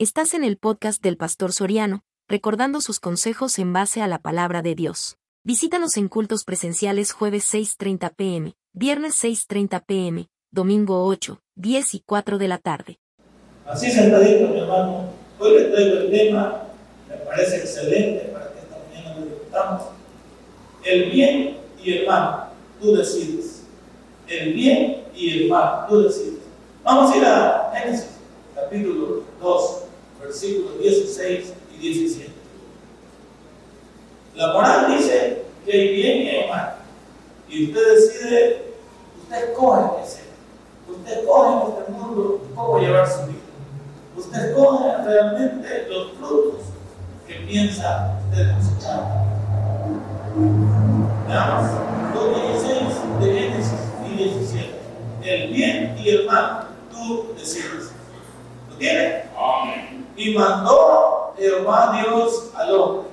Estás en el podcast del Pastor Soriano, recordando sus consejos en base a la palabra de Dios. Visítanos en cultos presenciales jueves 6.30 pm, viernes 6.30 pm, domingo 8, 10 y 4 de la tarde. Así sentadito, mi hermano, hoy les traigo el tema, me parece excelente para que esta mañana lo discutamos. El bien y el mal, tú decides. El bien y el mal, tú decides. Vamos a ir a Génesis, capítulo 2 versículos 16 y 17. La moral dice que hay bien y hay mal. Y usted decide, usted coge qué ser. Usted coge en este mundo cómo llevar su vida. Usted coge realmente los frutos que piensa usted cosechar. Veamos, 2.16 de Génesis y 17. El bien y el mal, tú decides. ¿Lo tiene? Amén. Y mandó Jehová Dios al hombre,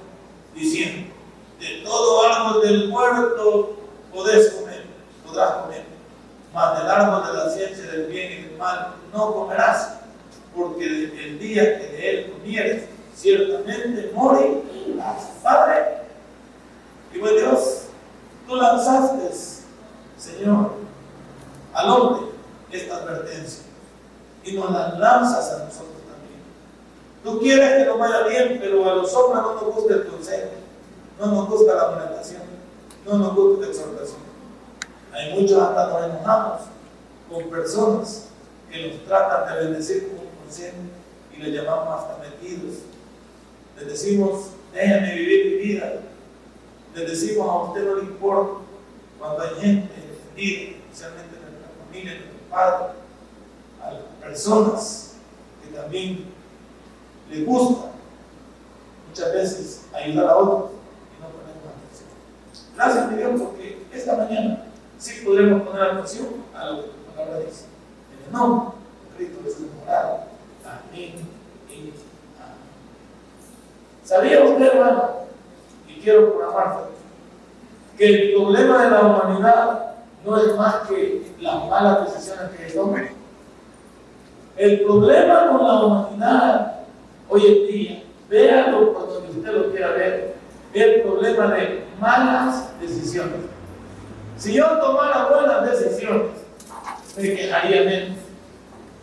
diciendo, de todo árbol del huerto podés comer, podrás comer, mas del árbol de la ciencia del bien y del mal no comerás, porque el día que de él comieres, ciertamente morirás. Padre, y pues Dios, tú lanzaste, Señor, al hombre esta advertencia y nos la lanzas a nosotros Tú quieres que nos vaya bien, pero a los hombres no nos gusta el consejo, no nos gusta la alimentación, no nos gusta la exhortación. Hay muchos hasta nos enojamos con personas que nos tratan de bendecir con un consejo y le llamamos hasta metidos. Les decimos, déjame vivir mi vida. Les decimos, a usted no le importa cuando hay gente defendida, especialmente en nuestra familia, en nuestro padre, a personas que también le gusta muchas veces ayudar a otros y no ponemos atención. Gracias a Dios porque esta mañana sí podremos poner atención a lo que la palabra dice. En el nombre de Cristo Jesús morado. Amén amén. ¿Sabía usted, hermano? Y quiero programar que el problema de la humanidad no es más que las malas decisiones que toman. El problema con la humanidad hoy en día, véalo cuando usted lo quiera ver, el problema de malas decisiones. Si yo tomara buenas decisiones, me quejaría menos.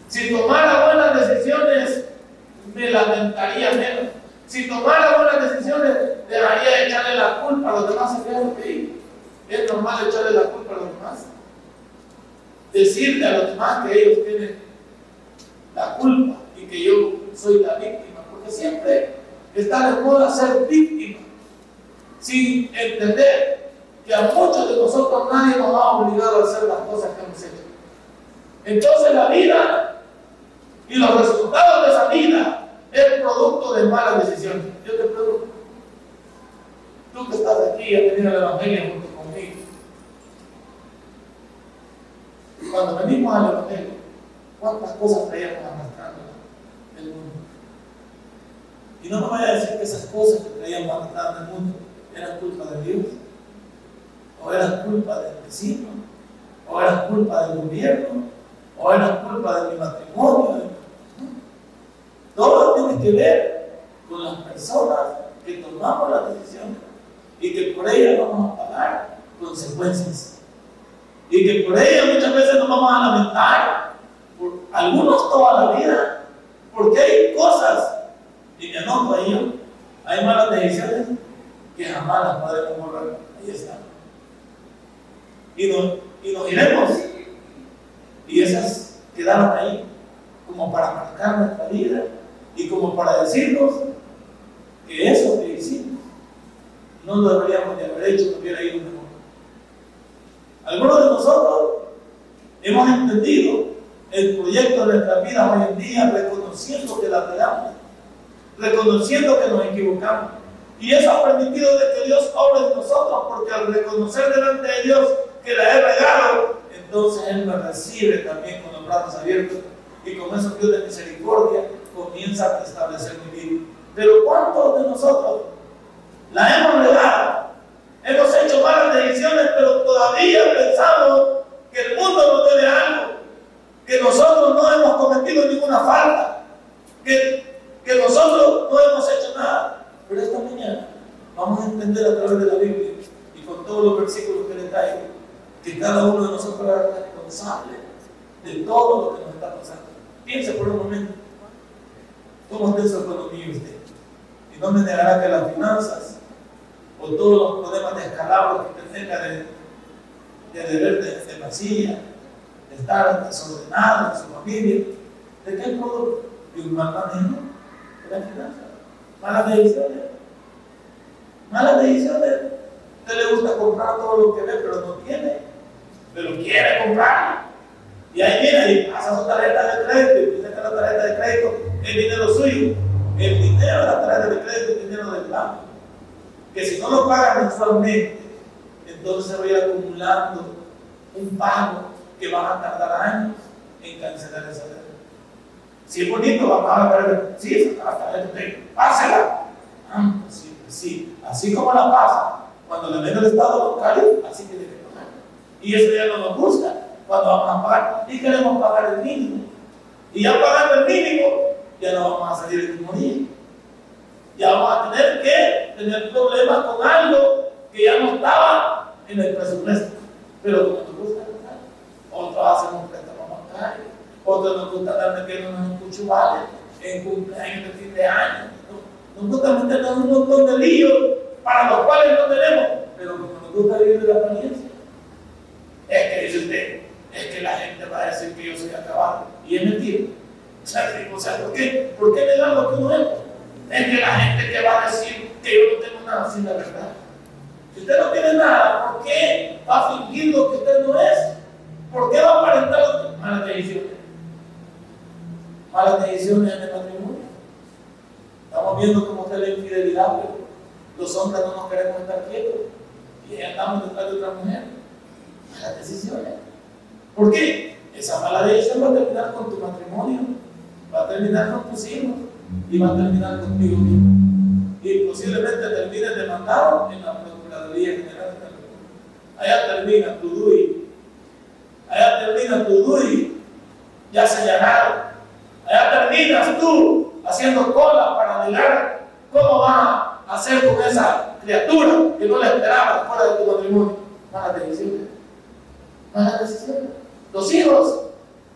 Si tomara buenas decisiones, me lamentaría menos. Si tomara buenas decisiones, dejaría de echarle la culpa a los demás. Es normal echarle la culpa a los demás. Decirle a los demás que ellos tienen la culpa y que yo soy la víctima siempre está de moda ser víctima, sin entender que a muchos de nosotros nadie nos ha obligado a hacer las cosas que hemos hecho. Entonces la vida y los resultados de esa vida es producto de malas decisiones. Yo te pregunto, tú que estás aquí, has tenido el Evangelio junto conmigo. Cuando venimos al Evangelio, ¿cuántas cosas traíamos arrastrando el mundo? Y no me vaya a decir que esas cosas que traíamos en el mundo eran culpa de Dios, o eran culpa del vecino, o eran culpa del gobierno, o eran culpa de mi matrimonio. Todo tiene que ver con las personas que tomamos las decisiones y que por ellas vamos a pagar consecuencias. Y que por ellas muchas veces nos vamos a lamentar, por algunos toda la vida, porque hay cosas y me anoto ahí, hay malas decisiones que jamás las podemos borrar. Ahí están. Y nos, y nos iremos. Y esas quedaron ahí como para marcar nuestra vida y como para decirnos que eso que hicimos no lo deberíamos de haber hecho, no hubiera ido mejor. Algunos de nosotros hemos entendido el proyecto de nuestra vida hoy en día reconociendo que la pegamos reconociendo que nos equivocamos. Y eso ha permitido de que Dios obre en nosotros, porque al reconocer delante de Dios que la he regado, entonces Él me recibe también con los brazos abiertos y con esos Dios de misericordia comienza a establecer mi vida. Pero ¿cuántos de nosotros la hemos regado? Hemos hecho malas decisiones, pero todavía pensamos que el mundo nos debe algo, que nosotros no hemos cometido ninguna falta, que que nosotros no hemos hecho nada. Pero esta mañana vamos a entender a través de la Biblia y con todos los versículos que les traigo, que cada uno de nosotros es responsable de todo lo que nos está pasando. Piense por un momento, ¿cómo está su economía usted? Y no me negará que las finanzas o todos los problemas de escalabros que usted tenga de, de deber de, este de vacía, de estar desordenado en su familia, ¿de qué producto? De un mal manejo Malas decisiones. Malas decisiones. Usted le gusta comprar todo lo que ve, pero no tiene. Pero quiere comprar. Y ahí viene y pasa su tarjeta de crédito y que la tarjeta de crédito es dinero suyo. El dinero de la tarjeta de crédito es dinero del banco. Que si no lo paga mensualmente, entonces se va a ir acumulando un pago que va a tardar años en cancelar esa deuda. Si es bonito, vamos a ver, sí, esa tarjeta de crédito, pásela. Ah, sí, sí, así como la pasa, cuando ven el estado bancario, así tiene que pagar. Y eso ya no nos gusta cuando vamos a pagar y queremos pagar el mínimo. Y ya pagando el mínimo, ya no vamos a salir el mismo día. Ya vamos a tener que tener problemas con algo que ya no estaba en el presupuesto. Pero como nos gusta otros hacen un préstamo bancario, otros nos gusta dar metiéndonos en cuchubales, en cumpleaños de fin de año. Nos gusta un montón de líos para los cuales no tenemos, pero como nos gusta vivir de la apariencia. Es que dice usted, es que la gente va a decir que yo soy acabado. Y es mentira. O sea, ¿por qué? ¿Por qué negar lo que uno es? Es que la gente que va a decir que yo no tengo nada sin la verdad. Si usted no tiene nada, ¿por qué va a fingir lo que usted no es? ¿Por qué va a aparentar lo que malas decisiones? Malas decisiones en el matrimonio. Estamos viendo cómo está la infidelidad, pero los hombres no nos queremos estar quietos y andamos detrás de otra mujer. Malas decisiones. ¿Por qué? Esa mala decisión va a terminar con tu matrimonio, va a terminar con tus hijos y va a terminar contigo mismo. Y posiblemente termines demandado en la Procuraduría General de la República. Allá termina tu DUI. Allá termina tu DUI ya señalado. Allá terminas tú haciendo cola para negar cómo vas a hacer con esa criatura que no la esperabas fuera de tu matrimonio. Malas decisiones. Malas decisiones. Los hijos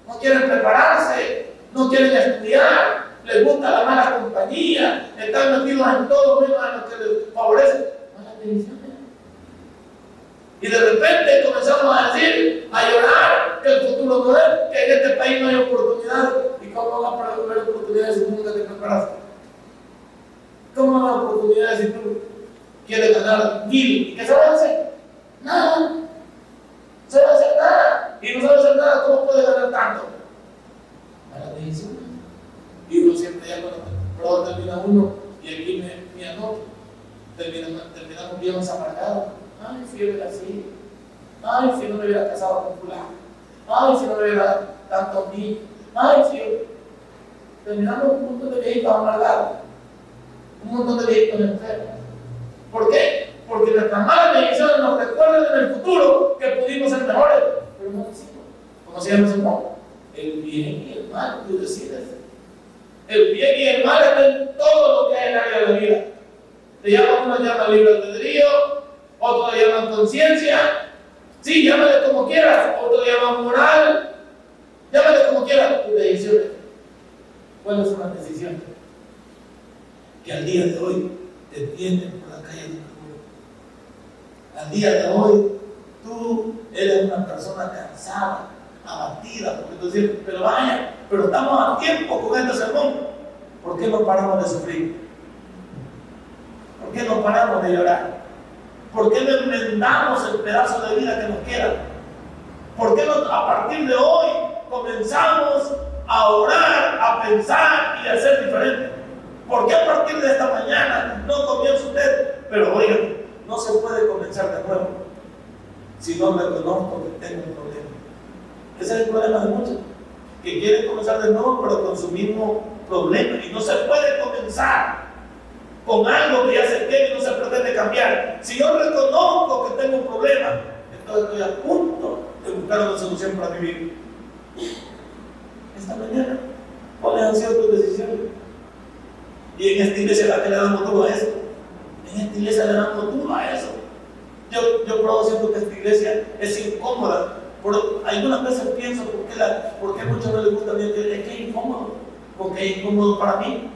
no quieren prepararse, no quieren estudiar, les gusta la mala compañía, están metidos en todo menos en lo que les favorece. Malas decisiones. Y de repente comenzamos a decir, a llorar, que el futuro no es, que en este país no hay oportunidades. ¿Y cómo van a haber oportunidades si nunca te preparaste? ¿Cómo van a oportunidades si tú quieres ganar mil? ¿Y qué a hacer? Nada. No a hacer nada. Y no sabe hacer nada, ¿cómo puede ganar tanto? Mala decisión. Y uno siempre ya cuando luego termina uno, y aquí me, me anoto, terminamos, terminamos bien amargados. Ay, si yo hubiera así. Ay, si no me hubiera casado con fulano. Ay, si no me hubiera tanto niños. Ay, si yo... Terminamos un montón de viejitos amargados. Un montón de viejitos enfermos. ¿Por qué? Porque nuestras malas decisiones nos recuerdan en el futuro que pudimos ser mejores, pero no se llama ese nombre? El bien y el mal, tú decides. El bien y el mal están en todo lo que hay en la vida. Te llaman, uno llama libre albedrío, otro le llaman conciencia. Sí, llámale como quieras, otro llaman moral. Llámale como quieras, tus decisiones. ¿Cuáles son las decisiones? Que al día de hoy te tienden por la calle de mundo. Al día de hoy, tú eres una persona cansada, abatida, porque tú dices, pero vaya, pero estamos a tiempo con este sermón. ¿Por qué no paramos de sufrir? ¿Por qué no paramos de llorar? ¿Por qué no enmendamos el pedazo de vida que nos queda? ¿Por qué a partir de hoy comenzamos a orar, a pensar y a ser diferentes? ¿Por qué a partir de esta mañana no comienza usted? Pero oiga, no se puede comenzar de nuevo si no reconozco que tengo un problema. Ese es el problema de muchos, que quieren comenzar de nuevo pero con su mismo problema y no se puede comenzar con algo que ya tiene y no se pretende cambiar. Si yo reconozco que tengo un problema, entonces estoy a punto de buscar una solución para vivir. Esta mañana, ¿cuáles han sido tus decisiones? Y en esta iglesia la que le damos todo a esto. En esta iglesia le damos duro a eso. Yo, yo probado siento que esta iglesia es incómoda. Por, algunas veces pienso por qué, la, por qué muchos no les gusta bien, es que es incómodo. Porque es incómodo para mí.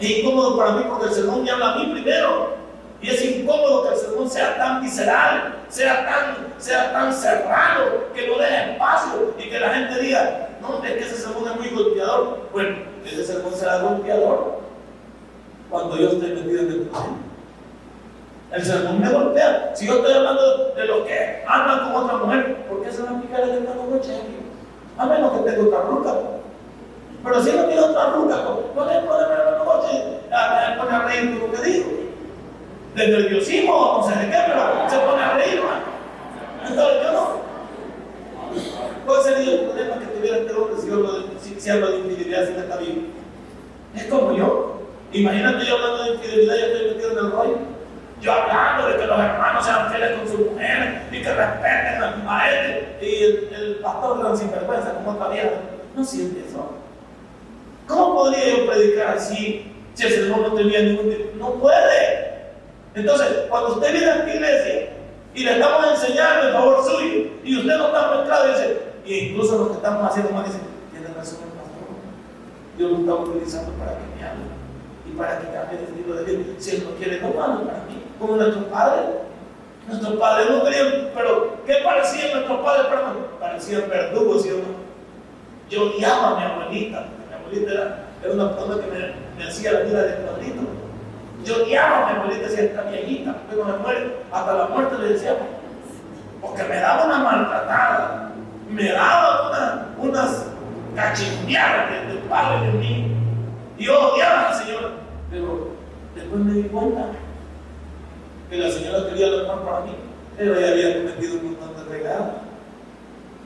Es incómodo para mí porque el sermón me habla a mí primero. Y es incómodo que el sermón sea tan visceral, sea tan, sea tan cerrado, que no deje espacio y que la gente diga, no, es que ese sermón es muy golpeador. Bueno, ese sermón será golpeador cuando yo estoy metido en el. El sermón me golpea. Si yo estoy hablando de los que andan con otra mujer, ¿por qué se van a picar el hermano coche? A menos que tenga otra ruca. Pero si no tiene otra ruca, no le puede ver el coche, a, pone a reír con lo que digo. De nerviosismo, no sé de qué, pero se pone a reír, Entonces yo no. ¿Cuál sería el problema que tuviera este hombre si, hablo de, si, si hablo de infidelidad sin está vivo? Es como yo. Imagínate yo hablando de infidelidad y estoy metido en el rollo. Yo hablando de que los hermanos sean fieles con sus mujeres y que respeten a, él. Y el, el pastor gran sinvergüenza, como otra vieja. No siente eso. ¿Cómo podría yo predicar así si el Señor no tenía ningún No puede. Entonces, cuando usted viene a esta iglesia y le estamos enseñando en favor suyo y usted no está mezclado, dice, y incluso los que estamos haciendo mal dicen, tiene razón el pastor. Dios lo está utilizando para que me hable y para que cambie el estilo de vida. Si Él no quiere, no para mí, como nuestro Padre. Nuestro Padre no quería, pero ¿qué parecía nuestro Padre? Parecía verdugos, ¿sí o no? Yo odiaba a mi abuelita, abuelita era, una persona que me, me, hacía la vida de cuadrito. Yo odiaba a mi abuelita, decía, esta viejita, pero me muere, hasta la muerte le decía, porque me daba una maltratada, me daba una, unas cachimbiadas de, de padre de mí. Yo odiaba a la señora, pero después me di cuenta que la señora quería lo mejor para mí, pero ella había cometido un montón de regalos.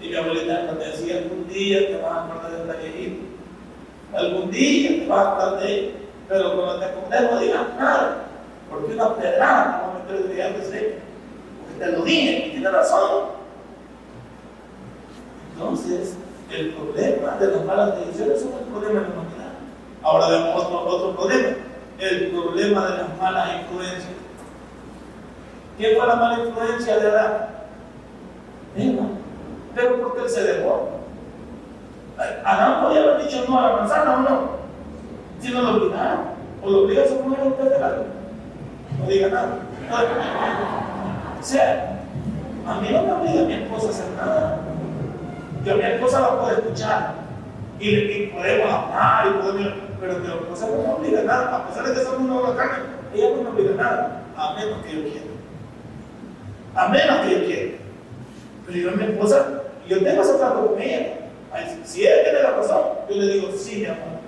Y mi abuelita me decía, algún día te vas a acordar de esta viejita, algún día te vas a acordar de ella, pero cuando te acuerdes no digas nada, porque una pedrada no me meter de que sé, porque te lo dije y tienes razón. Entonces, el problema de las malas decisiones es un problema de la humanidad. Ahora vemos otro, problema, el problema de las malas influencias. ¿Quién fue la mala influencia de Adán? Eva. Pero porque él se dejó. Adán podía haber dicho no a la manzana o no. Si no lo obligaron. O lo obliga a su mujer a usted de lado. No diga nada. O sea, a mí no me obliga a mi esposa a hacer nada. Yo a mi esposa la puedo escuchar. Y, y podemos hablar, y podemos, pero mi esposa no me obliga a nada. A pesar de que somos una carne, ella no me obliga a nada. A menos que yo quiera. A menos que yo quiera. Pero yo a mi esposa, yo tengo ese trato con ella. Si ella tiene la razón, yo le digo, sí, mi amor.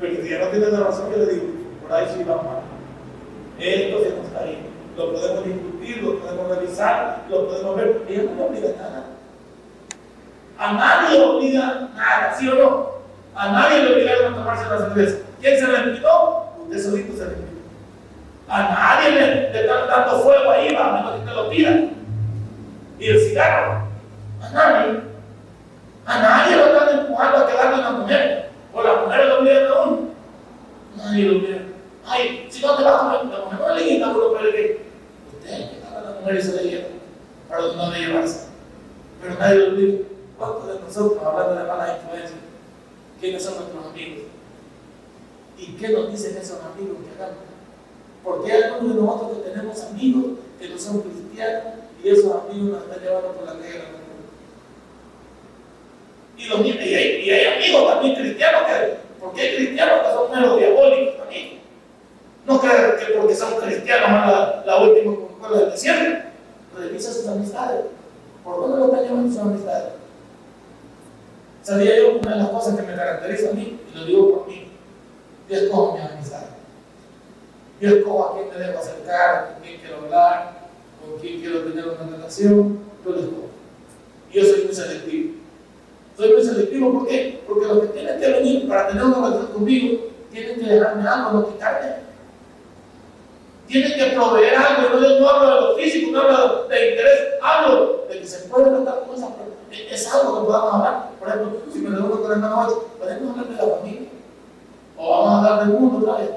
Pero si ella no tiene la razón, yo le digo, por ahí sí vamos. Esto se nos está ahí. Lo podemos discutir, lo podemos revisar, lo podemos ver. Ella no me obliga nada. A nadie obliga nada, ¿sí o no? A nadie le obligaron a tomarse la cerveza. ¿Quién se le invitó? Usted solito se le invitó. A nadie le, le están dando fuego ahí, va, a menos que te lo pidan. Y el cigarro. A nadie. A nadie lo están empujando a quedarme en la mujer. O la mujer lo obligan a uno. Nadie lo obliga. Ay, si no te vas a la mujer no le quita a uno, pero que usted que estaba a la mujer y se le lleva. Para no de llevarse. Pero nadie lo obliga. ¿Cuántos de nosotros, hablando de malas influencias, quiénes son nuestros amigos? ¿Y qué nos dicen esos amigos que hagamos? Porque hay algunos de nosotros que tenemos amigos que no son cristianos y esos amigos nos están llevando por la y, y, hay, amigos también cristianos que, porque hay cristianos que son menos diabólicos también. No crean que porque son cristianos la, la última Coca-Cola del desierto. Revisa sus amistades. ¿Por dónde lo están llevando sus amistades? Sabía yo una de las cosas que me caracteriza a mí, y lo digo por mí, yo escojo mis amistades. Yo escojo a quién me debo acercar, con quién quiero hablar, con quién quiero tener una relación, yo lo escojo. Yo soy muy selectivo. Soy muy selectivo, ¿por qué? Porque los que tienen que venir para tener una relación conmigo, tienen que dejarme algo, no quitarme. Tienen que proveer algo, no, no hablo de lo físico, no hablo de interés, hablo de que se puede tratar con esa persona. Es algo que podamos hablar. Por ejemplo, si me reúno con el hermano 8, podemos hablar de la familia. O vamos a hablar del mundo otra vez.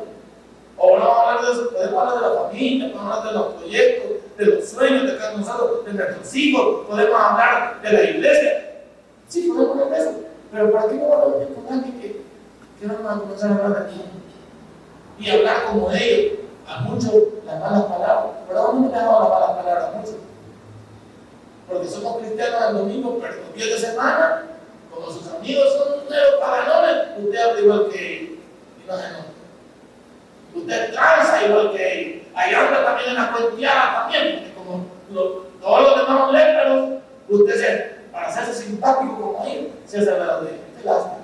O vamos a hablar de eso, podemos hablar de la familia, podemos hablar de los proyectos, de los sueños de cada nosotros, de nuestros hijos, podemos hablar de la iglesia. Sí, hablar de eso. Pero ¿para qué no hablar con alguien que, que vamos a comenzar a hablar aquí? Y hablar como ellos, a muchos las malas palabras. Pero ¿dónde me dejado las malas palabras a muchos? Porque somos cristianos el domingo, pero los días de semana, como sus amigos son ustedes paganones, usted habla igual que ellos. Y no se Usted tranza igual que ellos. Ahí anda también en la cuenteada también, porque como lo, todos los demás son léperos, usted se, para hacerse simpático como ellos, se hace la de Qué lástima.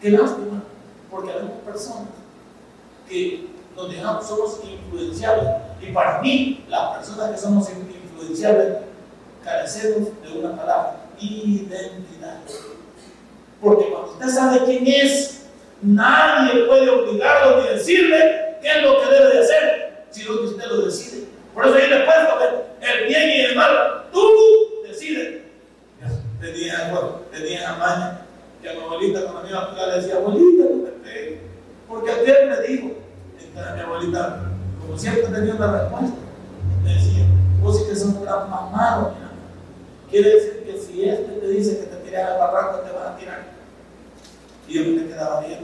Qué lástima, porque hay personas que nos dejamos, somos influenciables. Y para mí, las personas que somos influenciables, carecemos de una palabra, identidad. Porque cuando usted sabe quién es, nadie puede obligarlo ni decirle qué es lo que debe de hacer, sino que usted lo decide. Por eso ahí le puesto el bien y el mal, tú Tenía, bueno, tenía a maña que a mi abuelita cuando me iba a pegar le decía, abuelita, no te pegues. Porque aquel me dijo, entonces mi abuelita, como siempre tenía una respuesta, me decía, vos sí que sos un gran mamado, mira. Quiere decir que si este te dice que te tiras al barranco, te van a tirar. Y yo me quedaba bien.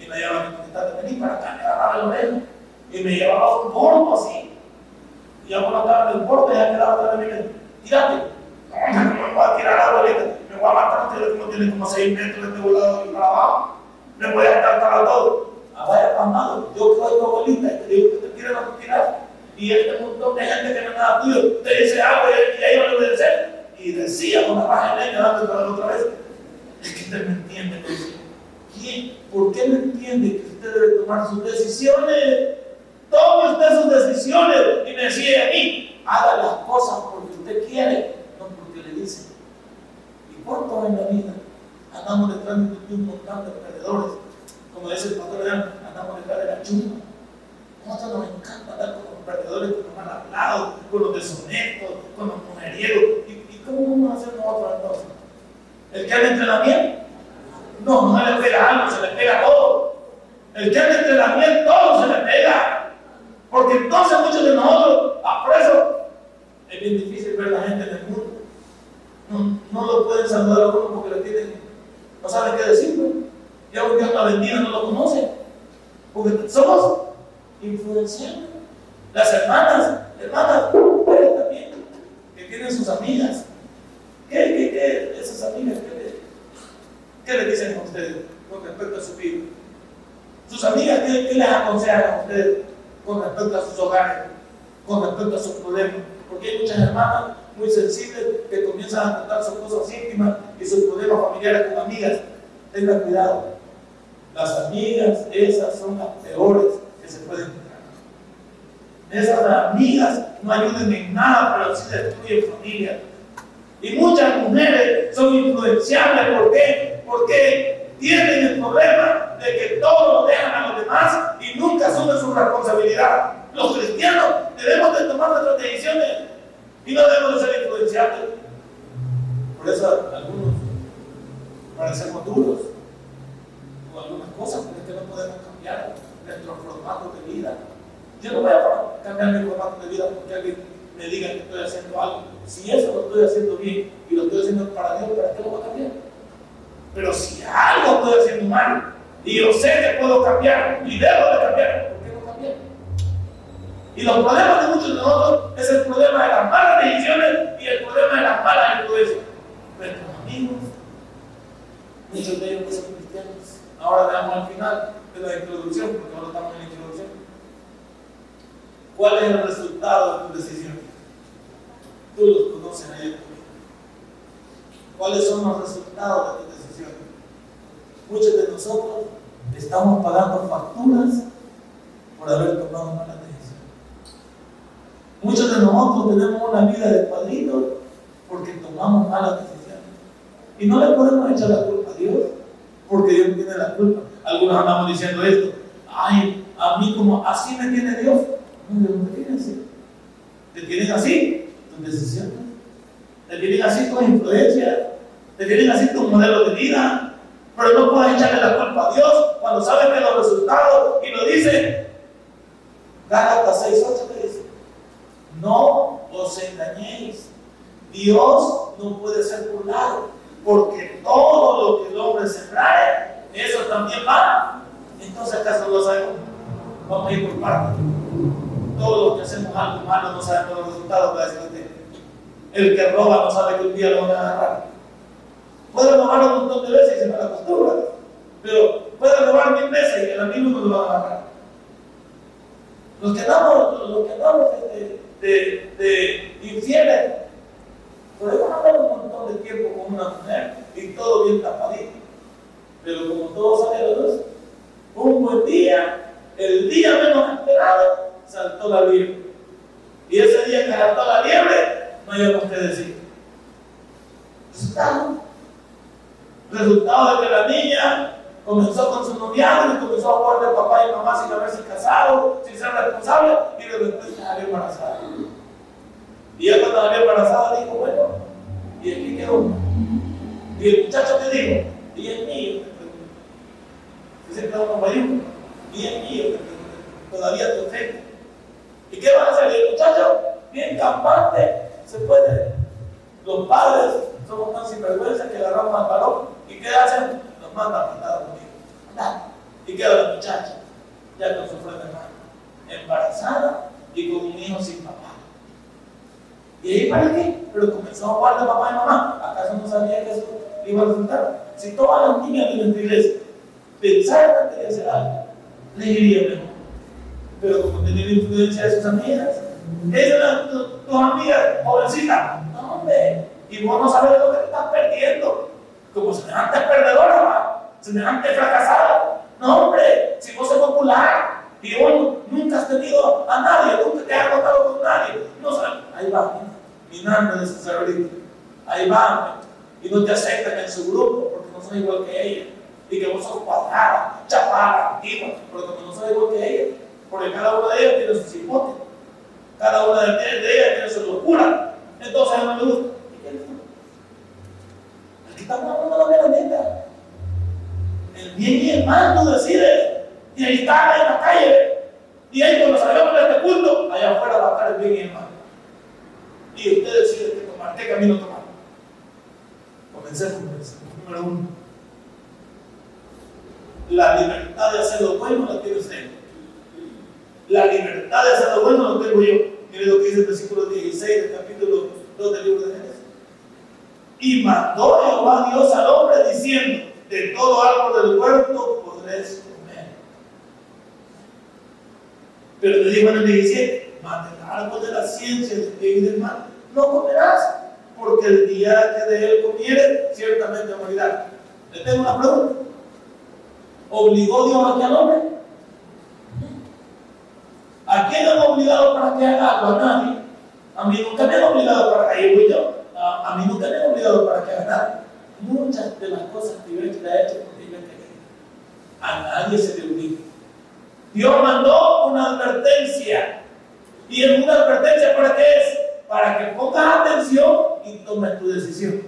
Y me llevaba a mi contestante, vení para acá, me agarraba el orejo. Y me llevaba a un bordo así. Y yo cuando estaba en el borde, ya quedaba atrás de mí, tírate. Me voy a tirar a la abuelita. Me voy a matar, como tiene como 6 metros de este volado y para abajo. Me voy a estar todo. Ah, vaya amado, yo soy tu abuelita y te digo que te quiero no tirar. Y este montón de gente que no es nada tuyo te dice algo y, ahí van a obedecer. Y decía con la baja leña para la otra vez. Es que usted me entiende, ¿Quién? ¿Por qué no entiende que usted debe tomar sus decisiones? Tome usted sus decisiones y me decía a mí, haga las cosas porque usted quiere, no porque le dice. Por toda la vida andamos detrás de un montón de perdedores como dice el pastor andamos detrás de la chumba. Nosotros nos encanta andar con los perdedores, con los mal hablados, con los deshonestos, con los mujeriegos. ¿Y, ¿Y, cómo vamos a hacer nosotros entonces? ¿El que anda entre la miel? No, no le pega algo, se le pega todo. El que anda entre la miel, todo se le pega. Porque entonces muchos de nosotros, a preso, es bien difícil ver la gente en el mundo. No, lo pueden saludar a uno porque le tienen, no saben qué decir. Ya un Dios está vendido no lo conoce. Porque somos influenciados. Las hermanas, hermanas, ustedes también, que tienen sus amigas. ¿Qué, qué, qué, esas amigas, qué le, qué le dicen a ustedes con respecto a su vida? Sus amigas, ¿qué, qué les aconsejan a ustedes con respecto a sus hogares, con respecto a sus problemas? Porque hay muchas hermanas muy sensibles que comienzan a contar sus cosas íntimas y sus problemas familiares con amigas. Tengan cuidado. Las amigas, esas son las peores que se pueden encontrar. Esas amigas no ayudan en nada, pero sí destruyen familia. Y muchas mujeres son influenciables. ¿Por qué? Porque tienen el problema de que todo lo dejan a los demás y nunca asumen su responsabilidad. Los cristianos debemos de tomar nuestras decisiones y no debemos de ser influenciables. Por eso algunos parecemos duros algunas cosas, porque es que no podemos cambiar nuestro formato de vida. Yo no voy a cambiar mi formato de vida porque alguien me diga que estoy haciendo algo. Si eso lo estoy haciendo bien y lo estoy haciendo para Dios, ¿para qué lo voy a cambiar? Pero si algo estoy haciendo mal y yo sé que puedo cambiar y debo de cambiar, ¿por qué no cambiar? Y los problemas de muchos de nosotros es el problema de las malas decisiones y el problema de las malas influencias. Nuestros amigos, muchos de ellos no son cristianos, Ahora veamos al final de la introducción, porque ahora estamos en la introducción. ¿Cuál es el resultado de tu decisión? Tú los conoces a ellos. ¿Cuáles son los resultados de tu decisión? Muchos de nosotros estamos pagando facturas por haber tomado malas decisiones. Nosotros tenemos una vida de padrinos porque tomamos malas decisiones. Y no le podemos echar la culpa a Dios porque Dios tiene la culpa. Algunos andamos diciendo esto, ay, a mí como así me tiene Dios. No, Dios tiene así. Te tienen así tus decisiones, te tienen así tus influencias, te tienen así tu modelo de vida. Pero no puedes echarle la culpa a Dios cuando sabes que los resultados, y lo dice, Gálatas 6.8 te dice, no os engañéis. Dios no puede ser burlado, porque todo lo que el hombre sembrare, eso también va. Entonces, ¿acaso lo sabemos? Vamos a ir por partes. Todos los que hacemos algo malo no sabemos los resultados, va a decir El que roba no sabe que un día lo van a agarrar. Puede robar un montón de veces y se me acostumbra, pero puede robar mil veces y en la misma no lo van a agarrar. Los que andamos, los que andamos de, de, de infieles, podemos andar un montón de tiempo con una mujer y todo bien tapadito. Pero como todo sale a la luz, un buen día, el día menos esperado, saltó la liebre. Y ese día que saltó la liebre, no hayamos que decir. Resultado. Resultado de que la niña comenzó con su noviazgo y comenzó a jugar de papá y mamá sin haberse casado, sin ser responsable, y de repente salió embarazada. Y ya cuando salió embarazada dijo, bueno, ¿y aquí quedó? Y el muchacho que dijo, y es mío, que se quedó como y es mío, todavía te ofende. ¿Y qué van a hacer? Y el muchacho, bien campante, se puede. Los padres somos tan sinvergüenza que agarramos al balón. ¿Y qué hacen? Nos mandan a matar conmigo. Y queda la muchacha, ya con su frente hermano, embarazada y con un hijo sin papá. ¿Y ahí para qué? Pero comenzó a jugar de papá y mamá. ¿Acaso no sabía que eso iba a resultar? Si todas las niñas de nuestra iglesia pensaran que quería hacer algo, le iría mejor. Pero como tenía la influencia de sus amigas, ellas eran jovencitas. No, hombre, y vos no sabes lo que te estás perdiendo. Como semejante perdedora, ¿va? semejante fracasada. No, hombre, si vos sos popular y vos nunca has tenido a nadie, nunca te has contado con nadie, no sabes. Ahí va, minando de esa Ahí va, y no te aceptan en su grupo porque no son igual que ella. Y que vos sos cuadrada, chapada, antigua, porque no sos igual que ella. Porque cada una de ellas tiene su cipote. Cada una de ellas tiene su locura. Entonces a mí me gusta. Que está hablando la neta. El bien y el mal tú decides. Y ahí está en la calle. Y ahí cuando salgamos de este culto, allá afuera va a estar el bien y el mal. Y usted decide qué tomar, qué camino tomar. Comencemos con eso. Número uno. La libertad de hacer lo bueno la tiene usted. La libertad de hacer lo bueno lo tengo yo. Mire lo que dice el versículo 16 del capítulo 2 del libro de Génesis. Y mandó Jehová Dios al hombre diciendo, de todo árbol del huerto podréis comer. Pero le dijo en el 17, mas del árbol de la ciencia del bien y del mal no comerás, porque el día que de él comiere, ciertamente morirá. Le tengo una pregunta. ¿Obligó Dios a aquel hombre? ¿A quién han obligado para que haga algo? A nadie. A mí nunca me han obligado para que yo. A, mí nunca me han obligado para que haga nada. Muchas de las cosas que yo he hecho porque yo he querido. A nadie se le obliga. Dios mandó una advertencia. ¿Y en una advertencia para qué es? Para que pongas atención y tomes tu decisión.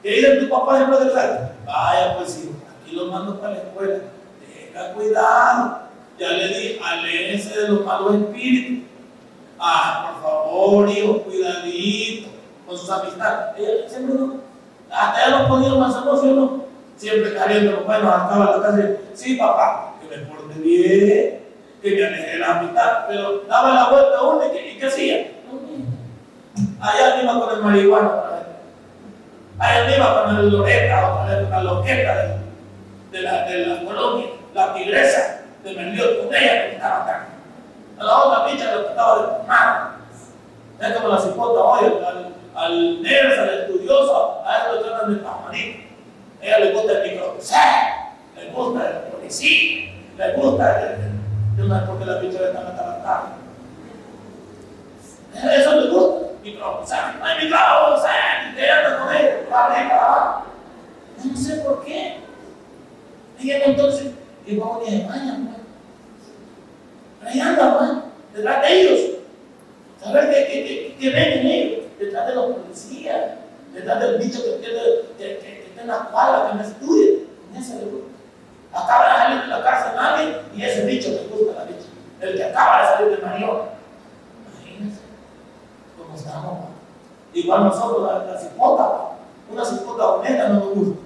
¿Qué dice tu papá siempre del Vaya, pues hijo, aquí lo mando para la escuela. Tenga cuidado ya le di, aléjese de los malos espíritus. Ah, por favor, hijo, cuidadito con sus amistades. Ella siempre no, hasta ella no ponía más emoción, Siempre caliente, bueno, acaba la casa sí, papá, que me porte bien, que me aleje de la amistad, pero daba la vuelta uno y ¿qué, y qué hacía? Allá iba con el marihuana Allá iba con el loreta o con la loqueta de, de, la, de la colonia, la tigresa de Merliot con ella que estaba acá. A la otra bicha le estaba de mano. Es como la cipota hoy, al, al nerd, al estudioso, a él lo tratan de pajarito. A ella le gusta el micro, le gusta el policía, le gusta el, yo no sé por qué la bicha le están atarantando. Eso le gusta, micro, no hay micro, que anda con él, para para abajo. No sé por qué. Ella entonces y vamos ni Ahí anda, man, detrás de ellos. ¿Sabes qué, qué, qué, ven en ellos? Detrás de los policías, detrás del bicho que, que, que, está en la cuadra, que no estudia. En ese. Acaba de salir de la cárcel alguien y ese bicho que gusta la bicha. El que acaba de salir de mayor. Imagínense cómo estamos, man. Igual nosotros, la, la cipota, una cipota honesta no nos gusta.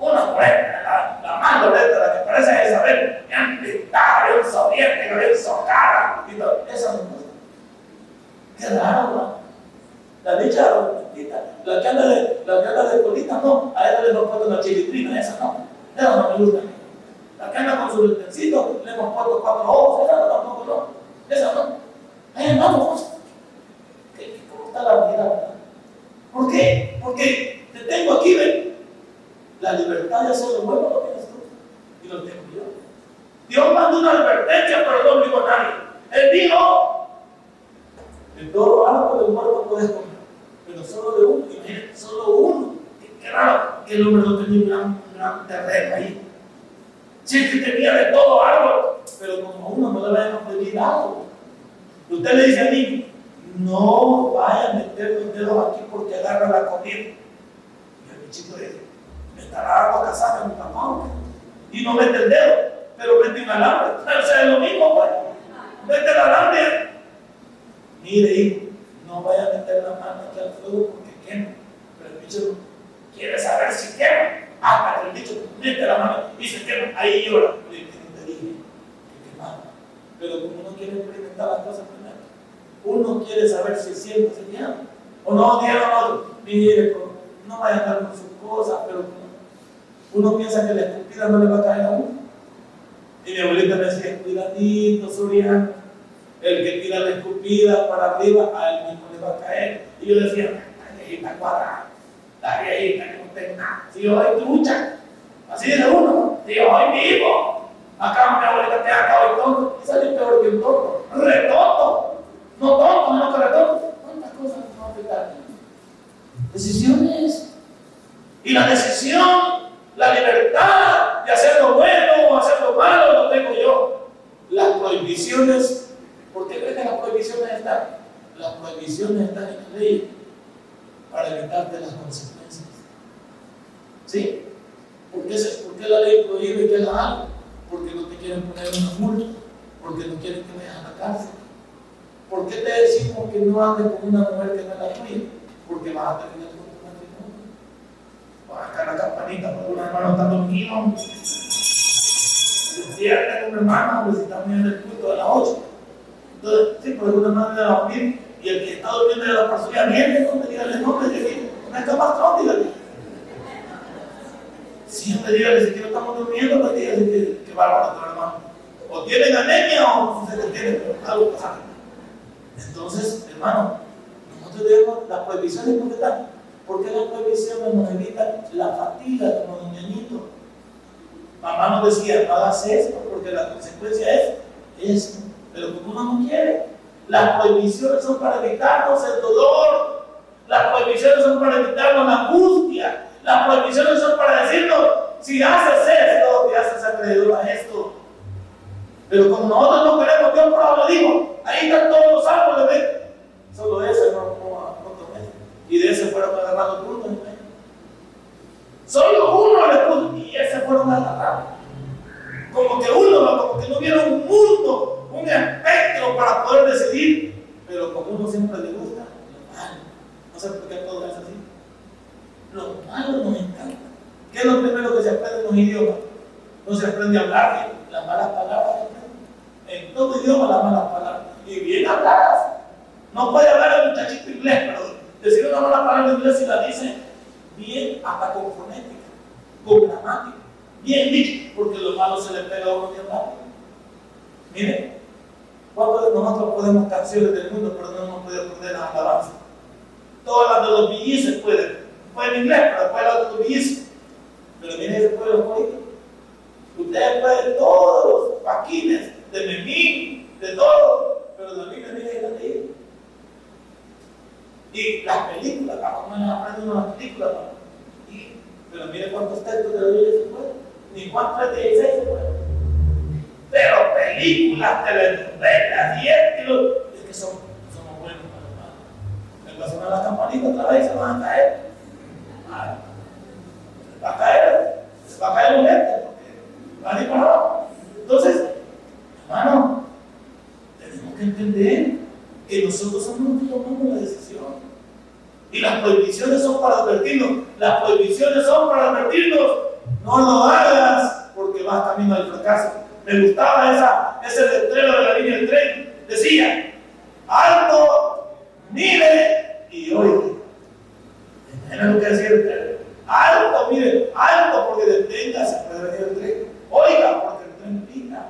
Una buena, la, la más la que parece Isabel, bien pintada, bien soviética, bien socada, y todo. Esa gusta. Qué raro. La leche la que anda de, la que anda de colita, no, a ella le hemos puesto una chilitrina, esa no, esa no me gusta. La que anda con su lentencito, le hemos puesto cuatro ojos, esa no, tampoco no, esa no. Ahí andamos, ¿cómo está la vida? ¿Por qué? Porque te tengo aquí, ven. La libertad de hacer lo bueno lo tienes tú y lo tengo yo. Dios mandó una advertencia, pero no digo a nadie. Él dijo, en todo árbol del muerto puedes comer pero solo de uno, imagínate, solo uno. Raro que el hombre no tenía un gran, terreno ahí. Si es que tenía de todo árbol, pero como uno no le pedir algo. Usted le dice a mí, no vaya a meter los dedos aquí porque agarra la comida. Y el chico dice, estará dando casaca en un tapón. Y no mete el dedo, pero mete un alambre. O sea, es lo mismo, pues. Mete el alambre. Mire, hijo, no vaya a meter la mano aquí al fuego porque quema. Pero el bicho quiere saber si quema. Hasta que el bicho mete la mano y se quema. Ahí llora. Le te dije que. Pero como uno quiere experimentar las cosas primero, uno quiere saber si siente, se quema. O no, dijeron otro, mire, no vaya a estar con sus cosas, pero uno piensa que la escupida no le va a caer a uno. Y mi abuelita me decía, cuidadito, Soriano el que tira la escupida para arriba, a él mismo le va a caer. Y yo decía, la viejita cuadrada, la viejita que no tenga. Si yo soy trucha, así dice uno, si yo soy vivo. Acá mi abuelita te ha hoy tonto, y sale peor que un tonto. Retonto, no tonto, no que retonto. ¿Cuántas cosas nos afectan? Decisiones. Y la decisión, la libertad de hacer lo bueno o hacer lo malo, lo tengo yo. Las prohibiciones ¿Por qué crees que las prohibiciones están? Las prohibiciones están en la ley para evitarte las consecuencias. ¿Sí? ¿Por qué, ¿Por qué la ley prohíbe que hagas algo? Porque no te quieren poner una multa, porque no quieren que vayas a la cárcel. ¿Por qué te decimos que no andes con una mujer que no es la tuya? Porque vas a terminar con tu matrimonio. Vas a caer la campanita porque un hermano está dormido. Despierta con un hermano, pues si está en el culto de las 8. Entonces, sí, por alguna manera va a dormir y el que está durmiendo de la persona miente, no me dígale el nombre de que no está patrón, dígale. Siempre dígale si que no estamos durmiendo, pues dígale que, que va a nuestro hermano. O tienen anemia o se les tiene algo pasando. Entonces, hermano, nosotros debemos las prohibiciones, ¿por qué están? Porque las prohibiciones nos evitan la fatiga como los niñitos. Mamá nos decía, no hagas esto porque la consecuencia es esto. Pero como uno no quiere, las prohibiciones son para evitarnos el dolor, las prohibiciones son para evitarnos la angustia, las prohibiciones son para decirnos, si haces esto, te haces acreedor a esto. Pero como nosotros no queremos, Dios ahora dijo, ahí están todos los árboles, ¿ven? Solo ese no, no, no. Y de ese fueron agarrados frutos. Solo uno le puso y ese fueron agarrados. Como que uno, como que no vieron un mundo un espectro para poder decidir, pero como uno siempre le gusta, lo malo. No sé por qué todo es así. Lo malo nos encanta. ¿Qué es lo primero que se aprende en los idiomas? No se aprende a hablar las malas palabras. En todo idioma las malas palabras. Y bien habladas. No puede hablar el muchachito inglés, pero decir una mala palabra en inglés si la dice bien, hasta con fonética, con gramática. Bien dicho, porque lo malo se le pega a uno bien rápido. Miren, ¿Cuántos de nosotros podemos canciones del mundo, pero no hemos podido aprender las alabanzas? Todas las de los billices pueden. Fue en inglés, pero después las de los billices. Pero miren ese pueblo político. Ustedes pueden todos los paquines de Memín, de todo, pero la Biblia miren la ley. Y las películas, capaz no aprenden las películas, y, pero miren cuántos textos de la Biblia se pueden, ni cuántos de 16 se pueden pero películas, telenovelas y esto, es que son, somos buenos para. Me va a sonar la campanita otra vez y se van a caer. se va a caer, se va a caer un ente, porque va a abajo. Entonces, hermano, tenemos que entender que nosotros somos los que tomamos la decisión. Y las prohibiciones son para advertirnos. Las prohibiciones son para advertirnos. No lo hagas porque vas camino al fracaso. Me gustaba esa, ese letrero de la línea del tren. Decía, alto, mire y oye. Era lo que decía el tren. Alto, mire, alto porque deténgase para venir el tren. Oiga, porque el tren pica.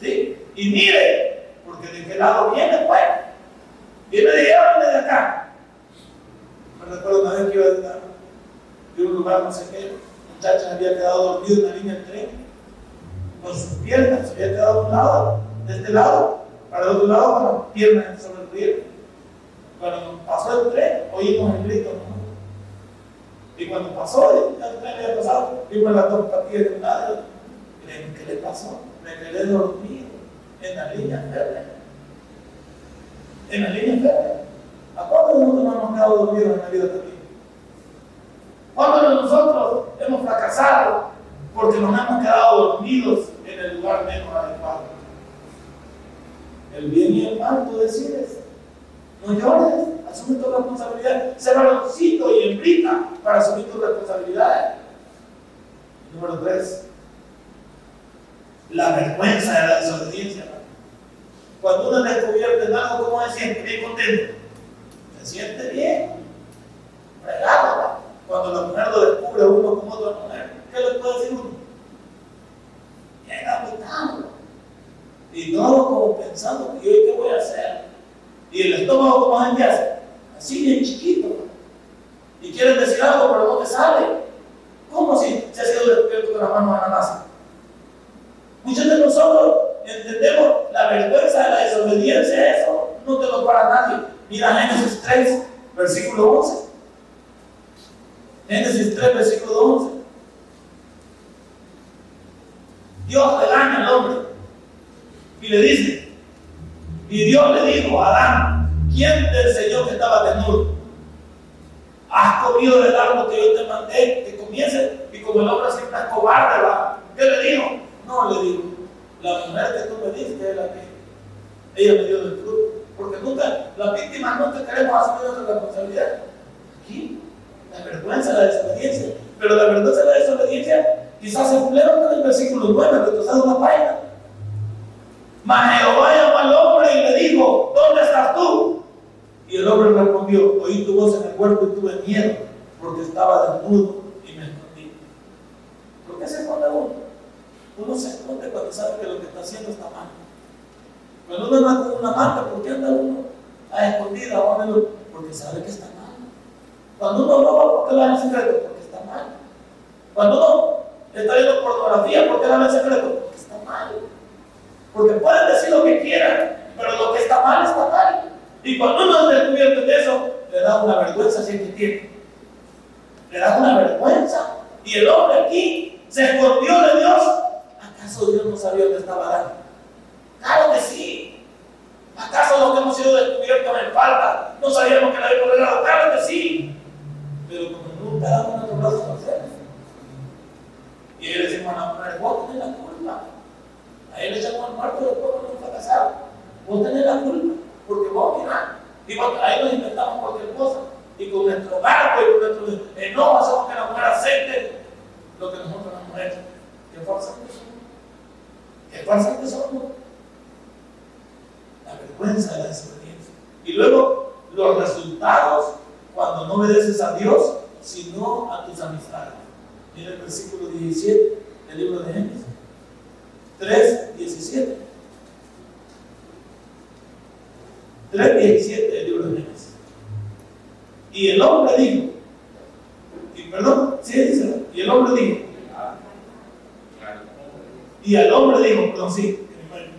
¿Sí? Y mire, porque de qué lado viene, pues. Viene de allá o viene de acá. Me recuerdo una vez que iba de, un lugar, no sé qué, muchacha había quedado dormido en la línea del tren, con sus piernas, había quedado a un lado, de este lado, para el otro lado, con las piernas sobre el río. Cuando pasó el tren, oímos el grito. Y cuando pasó, el tren había pasado, vimos las dos patillas de un lado, ¿qué le pasó? Me quedé dormido en la línea verde. En la línea verde. ¿A cuántos de no hemos quedado dormidos en la vida también? ¿Cuántos de nosotros hemos fracasado porque nos hemos quedado dormidos en el lugar menos adecuado? El bien y el mal tú decides. No llores, asume tu responsabilidad. Sé varoncito y hembrita para asumir tus responsabilidades. Número tres, la vergüenza de la desobediencia. Cuando uno descubierto en algo, ¿cómo se siente? Bien contento. Se siente bien. Regalo. Cuando la mujer lo descubre uno como otra mujer, ¿qué le puede decir uno? Bien agotado. Y todo como pensando, ¿y hoy qué voy a hacer? Y el estómago, ¿cómo gente hace? Así bien chiquito. Y quieres decir algo, pero no te sale. ¿Cómo si se ha sido despierto con las manos en la masa? Muchos de nosotros entendemos la vergüenza de la desobediencia, eso no te lo para nadie. Mira Génesis 3, versículo 11. Génesis 3, versículo 11. Dios regaña al hombre y le dice, y Dios le dijo a Adán, ¿quién te enseñó que estaba desnudo? Has comido del árbol que yo te mandé que comiese y como el hombre siempre es cobarde, ¿va? ¿qué le dijo? No, le digo, la mujer que tú me diste es la que ella me dio del fruto. Porque nunca, las víctimas nunca queremos asumir nuestra responsabilidad. Aquí, la vergüenza, la desobediencia. Pero la vergüenza, la desobediencia, quizás se cumplieron en el versículo 9, retrocede una página. Mas Jehová llamó al hombre y le dijo, ¿dónde estás tú? Y el hombre respondió, oí tu voz en el cuerpo y tuve miedo, porque estaba desnudo y me escondí. ¿Por qué se esconde uno? Uno se esconde cuando sabe que lo que está haciendo está mal. Cuando uno anda con una manta, ¿por qué anda uno a escondida Porque sabe que está. Cuando uno roba, ¿por qué lo hace en secreto? Porque está mal. Cuando uno está viendo pornografía, ¿por qué lo hace en secreto? Porque está mal. Porque pueden decir lo que quieran, pero lo que está mal está mal. Y cuando uno es descubierto de eso, le da una vergüenza si es que tiene. Le da una vergüenza. Y el hombre aquí se escondió de Dios ¿Acaso Dios no sabía dónde estaba Adán? Claro que sí. ¿Acaso lo que hemos sido descubiertos en falta no sabíamos que la regalado? Claro que sí. Pero como nunca damos nuestro brazo a hacer. Y le decimos a la mujer, vos tenés la culpa. A él le echamos al muerto después cuando está casado. Vos tenés la culpa. Porque vos mirá. Y ahí nos inventamos cualquier cosa. Y con nuestro barco y con nuestro enojo hacemos que la mujer acepte lo que nosotros no hemos hecho. ¿Qué fuerza ¿Qué pasa que somos? La vergüenza de la desobediencia. Y luego los resultados cuando no obedeces a Dios, sino a tus amistades. Mira el versículo 17 del libro de Génesis. 3, 17. 3, 17 del libro de Génesis. Y el hombre dijo, y perdón, sí, dice, y el hombre dijo, y al hombre dijo, perdón, sí,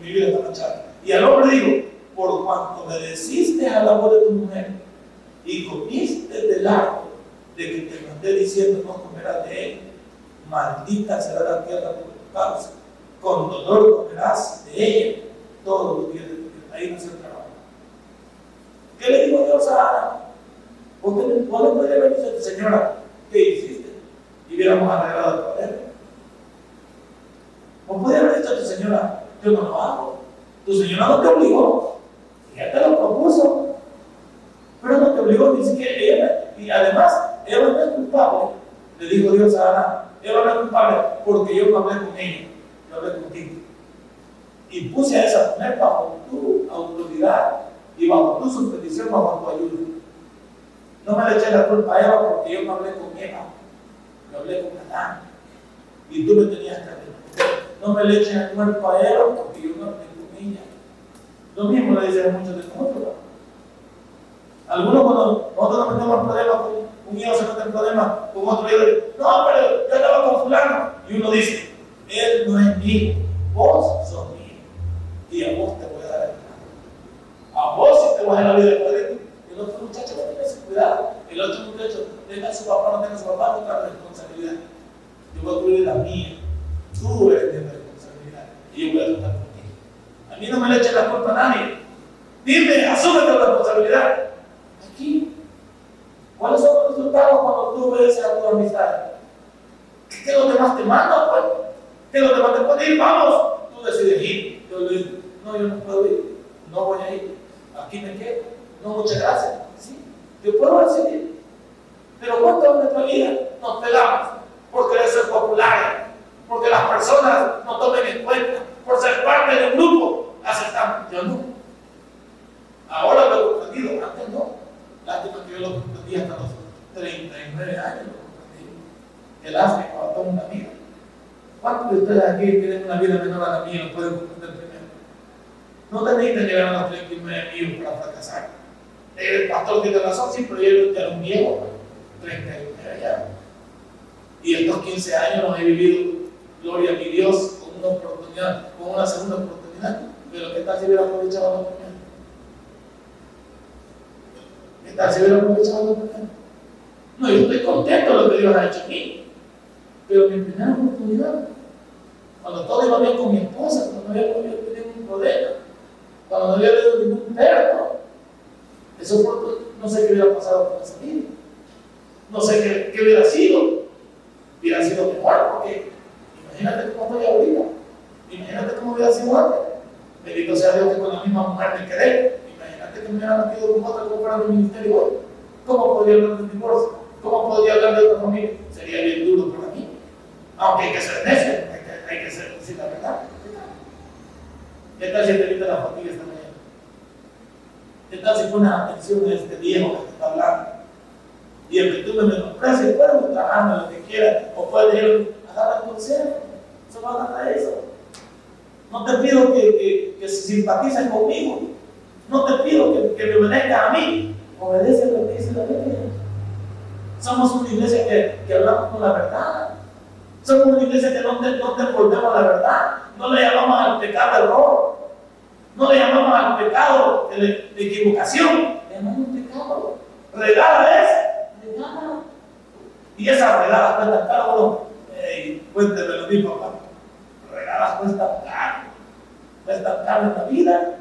mi vida está manchada. Y al hombre dijo, por cuanto obedeciste a la voz de tu mujer y comiste del árbol de que te mandé diciendo no comerás de él, maldita será la tierra por tu causa. Con dolor comerás de ella todos los días de tu vida. Ahí no se trabajo. ¿Qué le dijo Dios a Ana? ¿Vos no podría haber dicho, señora, ¿qué hiciste? Y hubiéramos arreglado el problema. ¿Cómo podía haber dicho a tu señora, yo no lo hago? Tu señora no te obligó, ella te lo propuso. Pero no te obligó ni siquiera ella. Y además, ella no es culpable, le dijo Dios a Ana. Ella no es culpable porque yo no hablé con ella, yo hablé contigo. Y puse a esa mujer bajo tu autoridad y bajo tu supervisión, bajo tu ayuda. No me le eché la culpa a Eva porque yo no hablé con Eva, yo hablé con Adán. Y tú me tenías que responder. No me le eches la culpa a Eva porque yo no hablé con ella. Lo mismo le dicen muchos de nosotros. Algunos cuando nosotros nos metemos problemas con un hijo se mete en problemas con otro hijo, no, pero yo estaba con fulano. Y uno dice, él no es mío, vos sos mío. Y a vos te voy a dar el plan. A vos sí te voy a la vida de El otro muchacho no tiene ese cuidado. El otro muchacho tenga a su papá, no tenga a su papá, otra responsabilidad. Yo voy a cubrir la mía. Tú eres de responsabilidad. Y yo voy a tratar contigo. A mí no me le eches la culpa a nadie. Dime, asume la responsabilidad. ¿Cuáles son los resultados cuando tú obedeces a tu amistad? ¿Qué es lo que más te manda, pues? ¿Qué es lo que más te puede ir? Vamos. Tú decides ir. Yo le digo, no, yo no puedo ir. No voy a ir. Aquí me quedo. No, muchas gracias. Sí, yo puedo decidir. Pero ¿cuánto en nuestra vida nos pegamos por querer ser populares? Porque las personas nos tomen en cuenta. Por ser parte de un grupo, aceptamos. Yo no. Ahora lo he comprendido, antes no. Lástima que yo lo comprendí hasta los 39 años. Lo. El África toda una vida. ¿Cuántos de ustedes aquí tienen una vida menor a la mía? Lo pueden comprender primero. No tenéis que llegar a los 39 años para fracasar. El pastor tiene razón, sí, pero yo era un viejo, 39 ya. Y estos 15 años los he vivido, gloria a mi Dios, con una oportunidad, con una segunda oportunidad. Pero ¿qué tal si hubiera aprovechado la primera? ¿Qué tal si hubiera aprovechado? No, yo estoy contento de lo que Dios ha hecho aquí. Pero mi primera oportunidad, cuando todo iba bien con mi esposa, cuando no había tenido ningún problema, cuando no había habido ningún perro, eso no sé qué hubiera pasado con esa vida. No sé qué, qué hubiera sido. Hubiera sido mejor, porque imagínate cómo estoy ahorita. Imagínate cómo hubiera sido antes. Bendito sea Dios que con la misma mujer me quedé. Que me hubiera metido con otra fuera mi ministerio hoy. ¿Cómo podría hablar de divorcio? ¿Cómo podría hablar de otra familia? Sería bien duro para mí. Aunque hay que ser necio, hay que, hay que ser, decir la verdad. ¿Qué tal si te evita la familia esta mañana? ¿Qué tal si pones atención a este viejo que te está hablando? Y el que tú me menosprecies, puedes trabajando lo que quieras, o puedes ir a dar el consejo. Se va a dar eso. No te pido que, que, que se simpaticen conmigo. No te pido que, que me obedezcan a mí. Obedece lo que dice la Biblia. Somos una iglesia que, que hablamos con la verdad. Somos una iglesia que no te, no te envolvemos la verdad. No le llamamos al pecado error. No le llamamos al pecado de, equivocación. Le llamamos pecado. Regada es regada. Y esas regadas cuestan caro. Hey, cuénteme lo mismo, papá. Regadas cuestan caro. Cuestan caro en la vida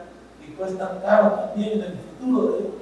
y cuestan caro también en el futuro de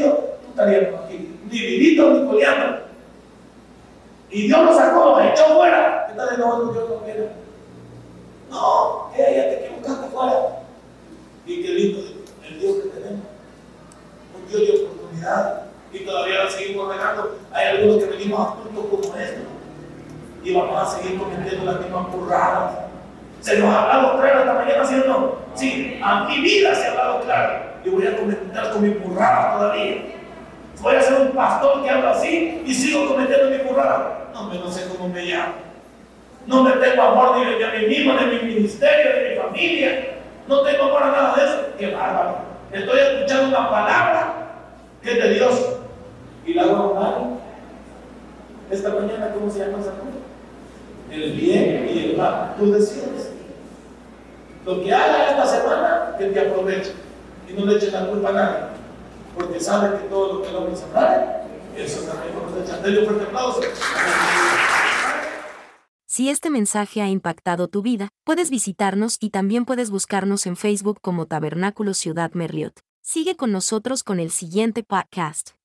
tú estarías aquí, ni vivito ni coleando. Y Dios lo sacó, lo echó fuera. ¿Qué tal el otro Dios no viene? No, ella te equivocaste fuera. Y qué lindo el Dios que tenemos. Un Dios de oportunidad. Y todavía lo seguimos regando. Hay algunos que venimos a puntos como esto Y vamos a seguir cometiendo las mismas burradas. Se nos ha hablado claro esta mañana, ¿cierto? Sí, a mi vida se ha hablado claro. Voy a comentar con mi burrada todavía. Voy a ser un pastor que habla así y sigo cometiendo mi burrada. No, no sé cómo me llamo. No me tengo amor ni de mí mismo, de mi ministerio, de mi familia. No tengo amor a nada de eso. Qué bárbaro. Estoy escuchando una palabra que es de Dios. Y la hago mal. Esta mañana, ¿cómo se llama esa cosa? El bien y el mal. Tú decides. Lo que haga esta semana, que te aproveche. Y no le eches la culpa a nadie. Porque sabe que todo lo que el hombre eso también cosecha. Denle un fuerte aplauso. Si este mensaje ha impactado tu vida, puedes visitarnos y también puedes buscarnos en Facebook como Tabernáculo Ciudad Merliot. Sigue con nosotros con el siguiente podcast.